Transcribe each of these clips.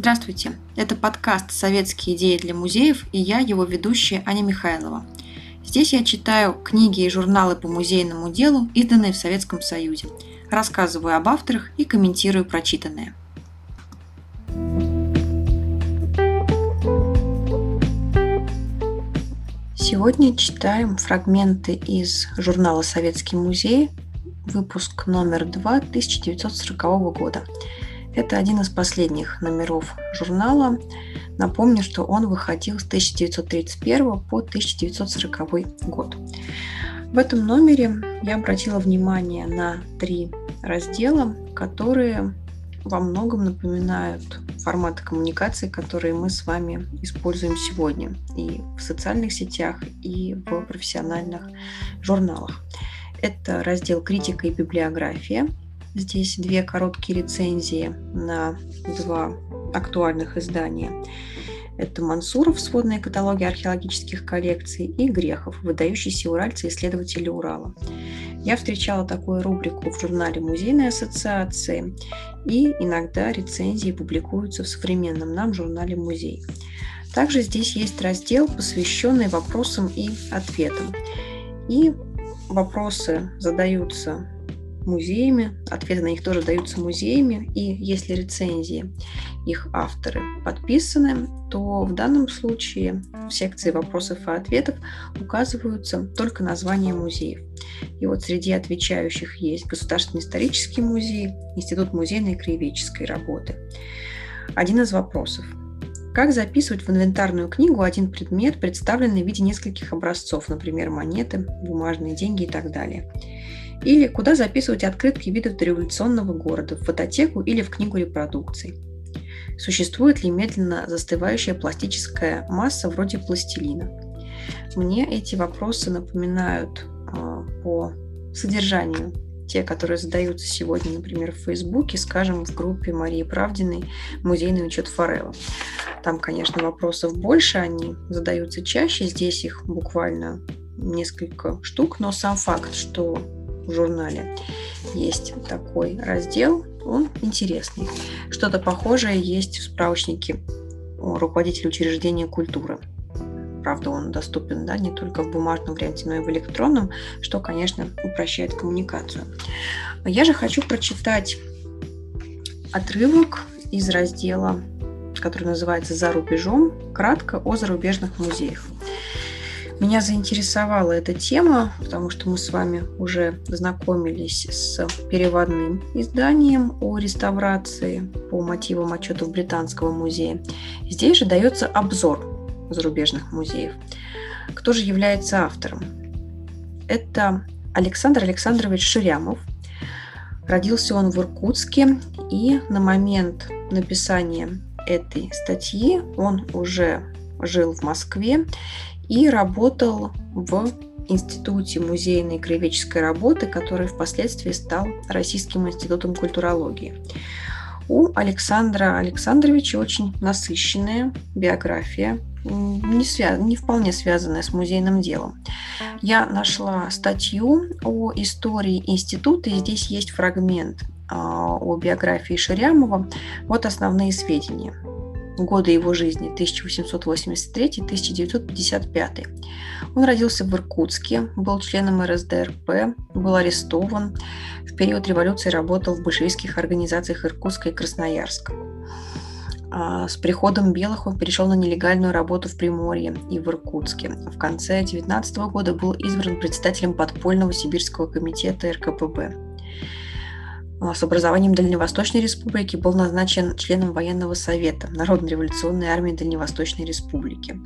Здравствуйте! Это подкаст «Советские идеи для музеев» и я, его ведущая Аня Михайлова. Здесь я читаю книги и журналы по музейному делу, изданные в Советском Союзе, рассказываю об авторах и комментирую прочитанное. Сегодня читаем фрагменты из журнала «Советский музей», выпуск номер 2 1940 года – это один из последних номеров журнала. Напомню, что он выходил с 1931 по 1940 год. В этом номере я обратила внимание на три раздела, которые во многом напоминают форматы коммуникации, которые мы с вами используем сегодня и в социальных сетях, и в профессиональных журналах. Это раздел «Критика и библиография», Здесь две короткие рецензии на два актуальных издания. Это Мансуров «Сводные каталоги археологических коллекций» и Грехов «Выдающиеся уральцы исследователи Урала». Я встречала такую рубрику в журнале Музейной ассоциации, и иногда рецензии публикуются в современном нам журнале «Музей». Также здесь есть раздел, посвященный вопросам и ответам. И вопросы задаются музеями, ответы на них тоже даются музеями, и если рецензии их авторы подписаны, то в данном случае в секции вопросов и ответов указываются только названия музеев. И вот среди отвечающих есть Государственный исторический музей, Институт музейной и краеведческой работы. Один из вопросов. Как записывать в инвентарную книгу один предмет, представленный в виде нескольких образцов, например, монеты, бумажные деньги и так далее? Или куда записывать открытки видов дореволюционного города, в фототеку или в книгу репродукций. Существует ли медленно застывающая пластическая масса вроде пластилина? Мне эти вопросы напоминают э, по содержанию те, которые задаются сегодня, например, в Фейсбуке, скажем, в группе Марии Правдиной «Музейный учет Форелла». Там, конечно, вопросов больше, они задаются чаще, здесь их буквально несколько штук, но сам факт, что в журнале есть такой раздел, он интересный. Что-то похожее есть в справочнике руководителя учреждения культуры. Правда, он доступен да, не только в бумажном варианте, но и в электронном, что, конечно, упрощает коммуникацию. Я же хочу прочитать отрывок из раздела, который называется «За рубежом», кратко о зарубежных музеях. Меня заинтересовала эта тема, потому что мы с вами уже знакомились с переводным изданием о реставрации по мотивам отчетов Британского музея. Здесь же дается обзор зарубежных музеев. Кто же является автором? Это Александр Александрович Ширямов. Родился он в Иркутске, и на момент написания этой статьи он уже жил в Москве и работал в Институте музейной краеведческой работы, который впоследствии стал Российским институтом культурологии. У Александра Александровича очень насыщенная биография, не, связ... не вполне связанная с музейным делом. Я нашла статью о истории института, и здесь есть фрагмент а, о биографии Ширямова. Вот основные сведения годы его жизни 1883-1955. Он родился в Иркутске, был членом РСДРП, был арестован. В период революции работал в большевистских организациях Иркутска и Красноярска. А с приходом белых он перешел на нелегальную работу в Приморье и в Иркутске. В конце 19 года был избран председателем подпольного сибирского комитета РКПБ. А, с образованием Дальневосточной Республики был назначен членом военного совета Народной революционной армии Дальневосточной Республики.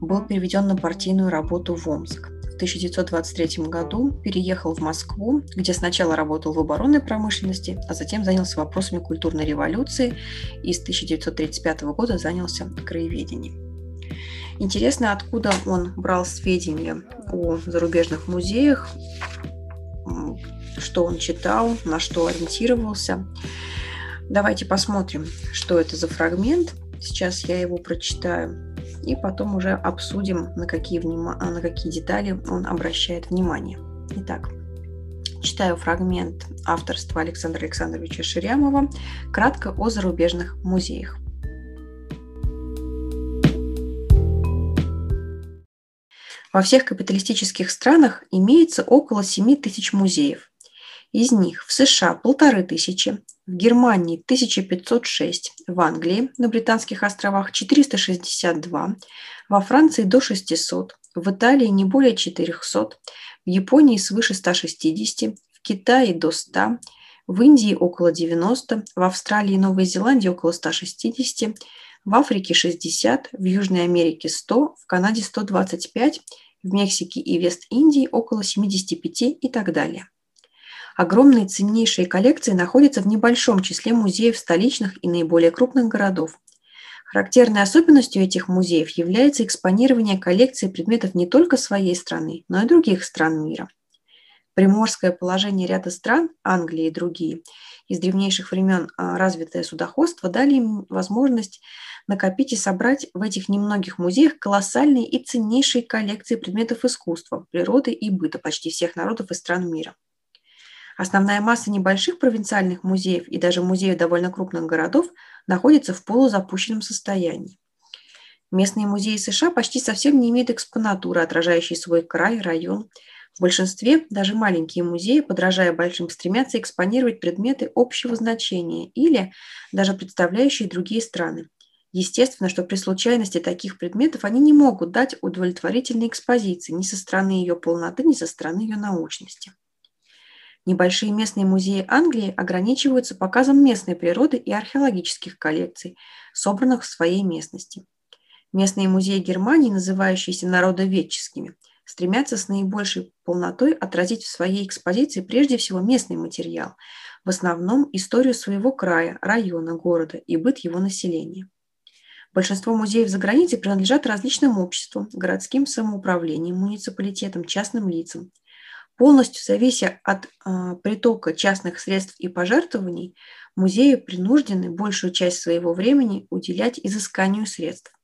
Был переведен на партийную работу в Омск. В 1923 году переехал в Москву, где сначала работал в оборонной промышленности, а затем занялся вопросами культурной революции и с 1935 года занялся краеведением. Интересно, откуда он брал сведения о зарубежных музеях, что он читал, на что ориентировался. Давайте посмотрим, что это за фрагмент. Сейчас я его прочитаю и потом уже обсудим, на какие, вним... А, на какие детали он обращает внимание. Итак, читаю фрагмент авторства Александра Александровича Ширямова «Кратко о зарубежных музеях». Во всех капиталистических странах имеется около 7 тысяч музеев. Из них в США полторы тысячи, в Германии 1506, в Англии на Британских островах 462, во Франции до 600, в Италии не более 400, в Японии свыше 160, в Китае до 100, в Индии около 90, в Австралии и Новой Зеландии около 160, в Африке 60, в Южной Америке 100, в Канаде 125, в Мексике и Вест-Индии около 75 и так далее. Огромные ценнейшие коллекции находятся в небольшом числе музеев столичных и наиболее крупных городов. Характерной особенностью этих музеев является экспонирование коллекции предметов не только своей страны, но и других стран мира – Приморское положение ряда стран, Англии и другие, из древнейших времен а, развитое судоходство дали им возможность накопить и собрать в этих немногих музеях колоссальные и ценнейшие коллекции предметов искусства, природы и быта почти всех народов и стран мира. Основная масса небольших провинциальных музеев и даже музеев довольно крупных городов находится в полузапущенном состоянии. Местные музеи США почти совсем не имеют экспонатуры, отражающей свой край, район, в большинстве даже маленькие музеи, подражая большим, стремятся экспонировать предметы общего значения или даже представляющие другие страны. Естественно, что при случайности таких предметов они не могут дать удовлетворительной экспозиции ни со стороны ее полноты, ни со стороны ее научности. Небольшие местные музеи Англии ограничиваются показом местной природы и археологических коллекций, собранных в своей местности. Местные музеи Германии, называющиеся народоведческими – стремятся с наибольшей полнотой отразить в своей экспозиции прежде всего местный материал, в основном историю своего края, района, города и быт его населения. Большинство музеев за границей принадлежат различным обществам, городским самоуправлениям, муниципалитетам, частным лицам. Полностью завися от э, притока частных средств и пожертвований, музеи принуждены большую часть своего времени уделять изысканию средств.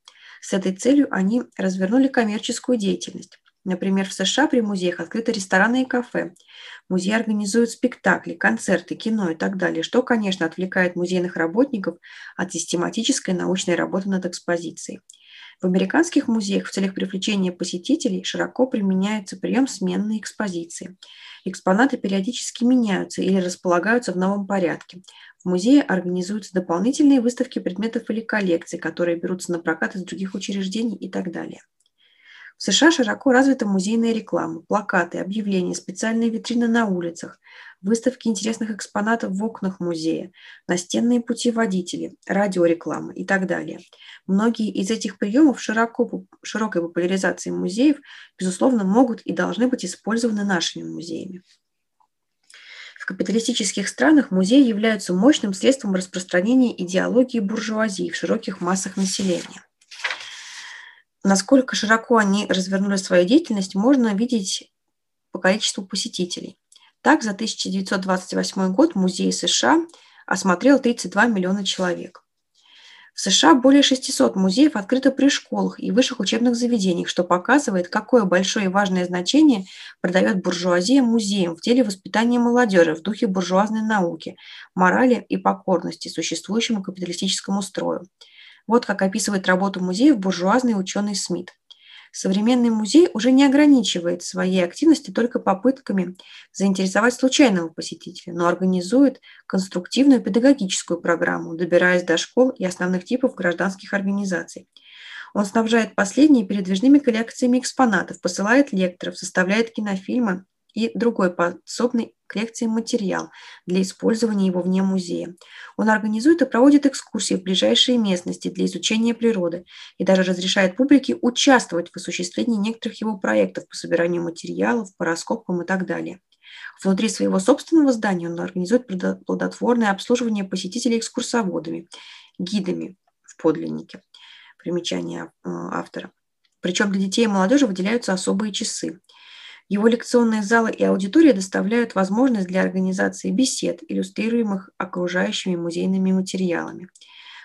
С этой целью они развернули коммерческую деятельность. Например, в США при музеях открыты рестораны и кафе. Музеи организуют спектакли, концерты, кино и так далее, что, конечно, отвлекает музейных работников от систематической научной работы над экспозицией. В американских музеях в целях привлечения посетителей широко применяется прием сменной экспозиции. Экспонаты периодически меняются или располагаются в новом порядке. В музее организуются дополнительные выставки предметов или коллекций, которые берутся на прокат из других учреждений и так далее. В США широко развита музейная реклама, плакаты, объявления, специальные витрины на улицах, выставки интересных экспонатов в окнах музея, настенные путеводители, радиореклама и так далее. Многие из этих приемов широко, широкой популяризации музеев, безусловно, могут и должны быть использованы нашими музеями. В капиталистических странах музеи являются мощным средством распространения идеологии буржуазии в широких массах населения. Насколько широко они развернули свою деятельность, можно видеть по количеству посетителей. Так, за 1928 год музей США осмотрел 32 миллиона человек. В США более 600 музеев открыто при школах и высших учебных заведениях, что показывает, какое большое и важное значение придает буржуазия музеям в деле воспитания молодежи в духе буржуазной науки, морали и покорности существующему капиталистическому строю. Вот как описывает работу музеев буржуазный ученый Смит. Современный музей уже не ограничивает своей активности только попытками заинтересовать случайного посетителя, но организует конструктивную педагогическую программу, добираясь до школ и основных типов гражданских организаций. Он снабжает последние передвижными коллекциями экспонатов, посылает лекторов, составляет кинофильмы и другой подсобный к лекциям материал для использования его вне музея. Он организует и проводит экскурсии в ближайшие местности для изучения природы и даже разрешает публике участвовать в осуществлении некоторых его проектов по собиранию материалов, по раскопкам и так далее. Внутри своего собственного здания он организует плодотворное обслуживание посетителей экскурсоводами, гидами в подлиннике. Примечание э, автора. Причем для детей и молодежи выделяются особые часы. Его лекционные залы и аудитория доставляют возможность для организации бесед, иллюстрируемых окружающими музейными материалами.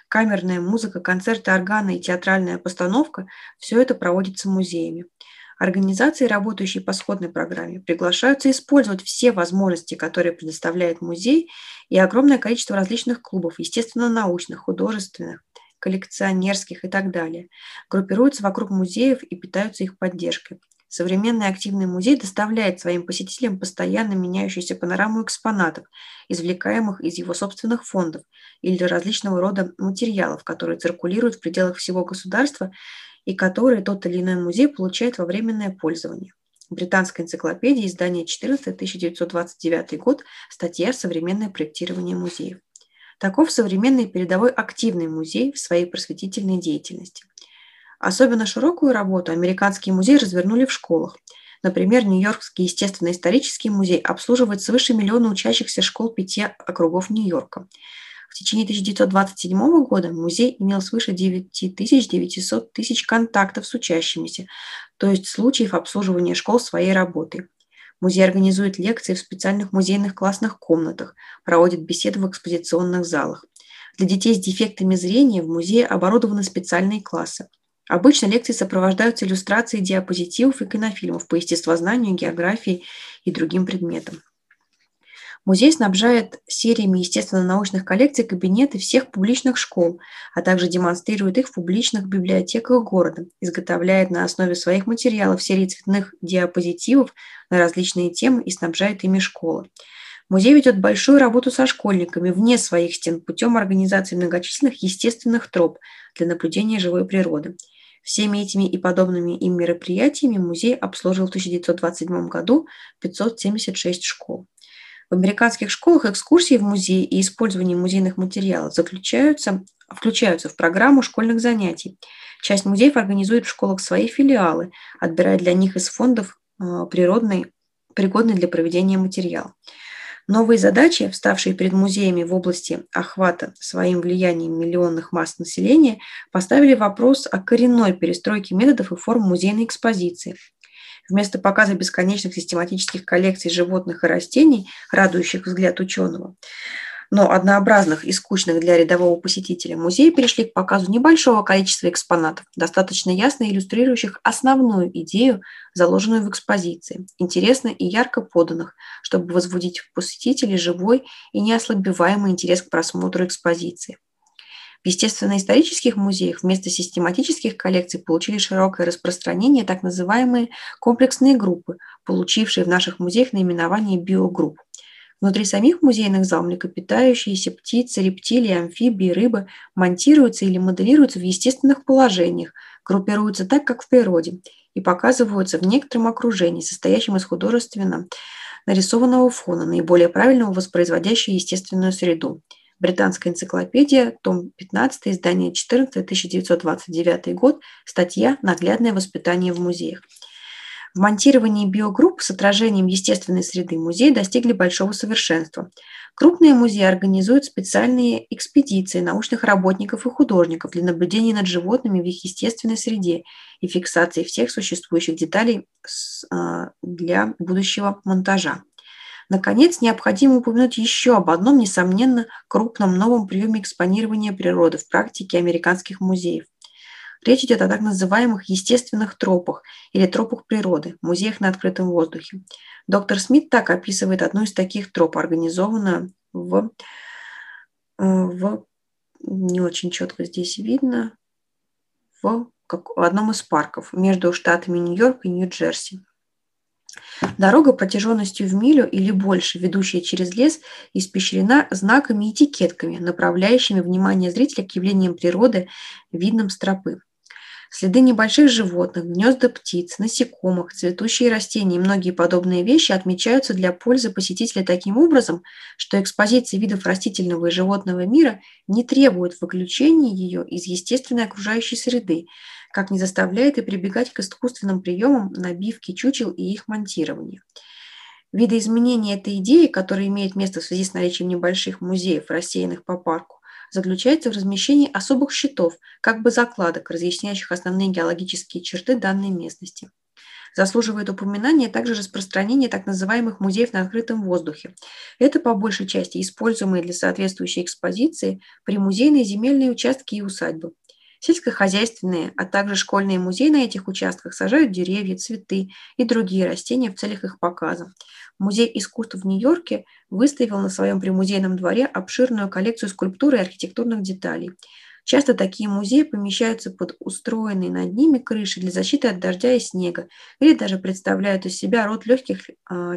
Камерная музыка, концерты органа и театральная постановка – все это проводится музеями. Организации, работающие по сходной программе, приглашаются использовать все возможности, которые предоставляет музей, и огромное количество различных клубов, естественно, научных, художественных, коллекционерских и так далее, группируются вокруг музеев и питаются их поддержкой. Современный активный музей доставляет своим посетителям постоянно меняющуюся панораму экспонатов, извлекаемых из его собственных фондов или различного рода материалов, которые циркулируют в пределах всего государства и которые тот или иной музей получает во временное пользование. Британская энциклопедия, издание 14, 1929 год, статья «Современное проектирование музеев». Таков современный передовой активный музей в своей просветительной деятельности. Особенно широкую работу американские музеи развернули в школах. Например, Нью-Йоркский естественно-исторический музей обслуживает свыше миллиона учащихся школ пяти округов Нью-Йорка. В течение 1927 года музей имел свыше 9900 тысяч контактов с учащимися, то есть случаев обслуживания школ своей работой. Музей организует лекции в специальных музейных классных комнатах, проводит беседы в экспозиционных залах. Для детей с дефектами зрения в музее оборудованы специальные классы – Обычно лекции сопровождаются иллюстрацией диапозитивов и кинофильмов по естествознанию, географии и другим предметам. Музей снабжает сериями естественно-научных коллекций кабинеты всех публичных школ, а также демонстрирует их в публичных библиотеках города, изготовляет на основе своих материалов серии цветных диапозитивов на различные темы и снабжает ими школы. Музей ведет большую работу со школьниками вне своих стен путем организации многочисленных естественных троп для наблюдения живой природы – Всеми этими и подобными им мероприятиями музей обслужил в 1927 году 576 школ. В американских школах экскурсии в музей и использование музейных материалов заключаются, включаются в программу школьных занятий. Часть музеев организует в школах свои филиалы, отбирая для них из фондов а, природный, пригодный для проведения материал. Новые задачи, вставшие перед музеями в области охвата своим влиянием миллионных масс населения, поставили вопрос о коренной перестройке методов и форм музейной экспозиции. Вместо показа бесконечных систематических коллекций животных и растений, радующих взгляд ученого, но однообразных и скучных для рядового посетителя, музеи перешли к показу небольшого количества экспонатов, достаточно ясно иллюстрирующих основную идею, заложенную в экспозиции, интересно и ярко поданных, чтобы возводить в посетителей живой и неослабеваемый интерес к просмотру экспозиции. В естественно-исторических музеях вместо систематических коллекций получили широкое распространение так называемые комплексные группы, получившие в наших музеях наименование биогрупп. Внутри самих музейных зал млекопитающиеся птицы, рептилии, амфибии, рыбы монтируются или моделируются в естественных положениях, группируются так, как в природе, и показываются в некотором окружении, состоящем из художественно нарисованного фона, наиболее правильного воспроизводящего естественную среду. Британская энциклопедия, том 15, издание 14, 1929 год, статья «Наглядное воспитание в музеях». В монтировании биогрупп с отражением естественной среды музей достигли большого совершенства. Крупные музеи организуют специальные экспедиции научных работников и художников для наблюдения над животными в их естественной среде и фиксации всех существующих деталей а, для будущего монтажа. Наконец, необходимо упомянуть еще об одном, несомненно, крупном новом приеме экспонирования природы в практике американских музеев. Речь идет о так называемых естественных тропах или тропах природы, музеях на открытом воздухе. Доктор Смит так описывает одну из таких троп, организованную в, э, в не очень четко здесь видно, в, как, в одном из парков между штатами Нью-Йорк и Нью-Джерси. Дорога протяженностью в милю или больше, ведущая через лес, испещрена знаками и этикетками, направляющими внимание зрителя к явлениям природы, видным с тропы. Следы небольших животных, гнезда птиц, насекомых, цветущие растения и многие подобные вещи отмечаются для пользы посетителя таким образом, что экспозиция видов растительного и животного мира не требует выключения ее из естественной окружающей среды, как не заставляет и прибегать к искусственным приемам набивки чучел и их монтирования. Видоизменение этой идеи, которая имеет место в связи с наличием небольших музеев, рассеянных по парку, заключается в размещении особых щитов, как бы закладок, разъясняющих основные геологические черты данной местности. Заслуживает упоминания также распространение так называемых музеев на открытом воздухе. Это по большей части используемые для соответствующей экспозиции примузейные земельные участки и усадьбы. Сельскохозяйственные, а также школьные музеи на этих участках сажают деревья, цветы и другие растения в целях их показа. Музей искусств в Нью-Йорке выставил на своем примузейном дворе обширную коллекцию скульптур и архитектурных деталей. Часто такие музеи помещаются под устроенные над ними крыши для защиты от дождя и снега или даже представляют из себя род легких а,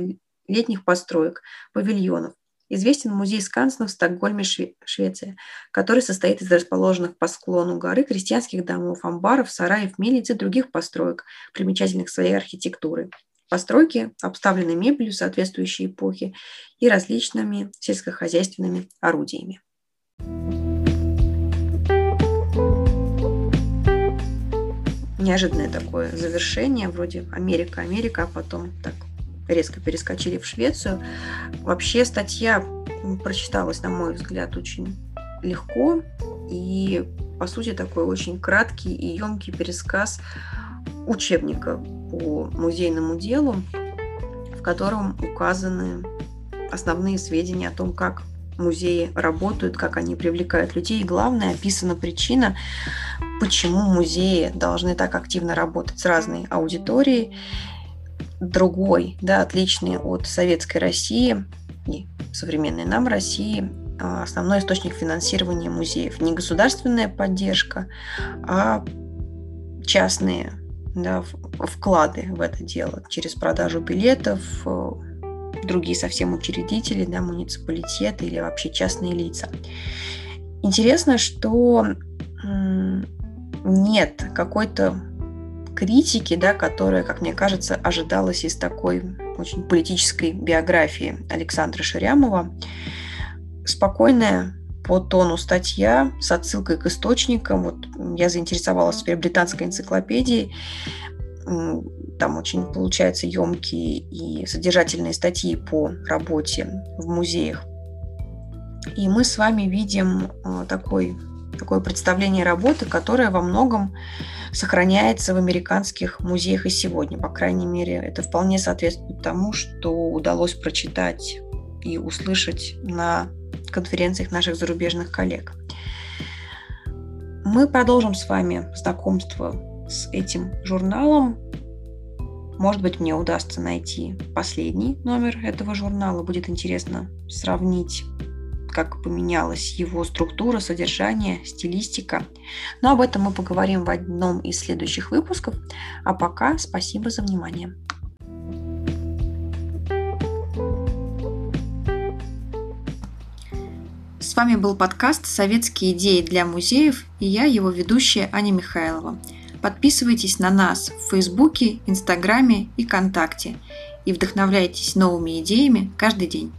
летних построек, павильонов. Известен музей Скансена в Стокгольме, Швеция, который состоит из расположенных по склону горы крестьянских домов, амбаров, сараев, мельниц и других построек, примечательных своей архитектурой. Постройки обставлены мебелью соответствующей эпохи и различными сельскохозяйственными орудиями. Неожиданное такое завершение, вроде Америка, Америка, а потом так резко перескочили в Швецию. Вообще статья прочиталась, на мой взгляд, очень легко и, по сути, такой очень краткий и емкий пересказ учебника по музейному делу, в котором указаны основные сведения о том, как музеи работают, как они привлекают людей. И главное, описана причина, почему музеи должны так активно работать с разной аудиторией другой, да, отличный от советской России и современной нам России, а, основной источник финансирования музеев. Не государственная поддержка, а частные да, вклады в это дело через продажу билетов, э, другие совсем учредители, да, муниципалитеты или вообще частные лица. Интересно, что нет какой-то критики, да, которая, как мне кажется, ожидалась из такой очень политической биографии Александра Ширямова. Спокойная по тону статья с отсылкой к источникам. Вот я заинтересовалась теперь британской энциклопедией. Там очень получаются емкие и содержательные статьи по работе в музеях. И мы с вами видим э, такой, такое представление работы, которое во многом сохраняется в американских музеях и сегодня. По крайней мере, это вполне соответствует тому, что удалось прочитать и услышать на конференциях наших зарубежных коллег. Мы продолжим с вами знакомство с этим журналом. Может быть, мне удастся найти последний номер этого журнала. Будет интересно сравнить как поменялась его структура, содержание, стилистика. Но об этом мы поговорим в одном из следующих выпусков. А пока спасибо за внимание. С вами был подкаст «Советские идеи для музеев» и я, его ведущая Аня Михайлова. Подписывайтесь на нас в Фейсбуке, Инстаграме и ВКонтакте и вдохновляйтесь новыми идеями каждый день.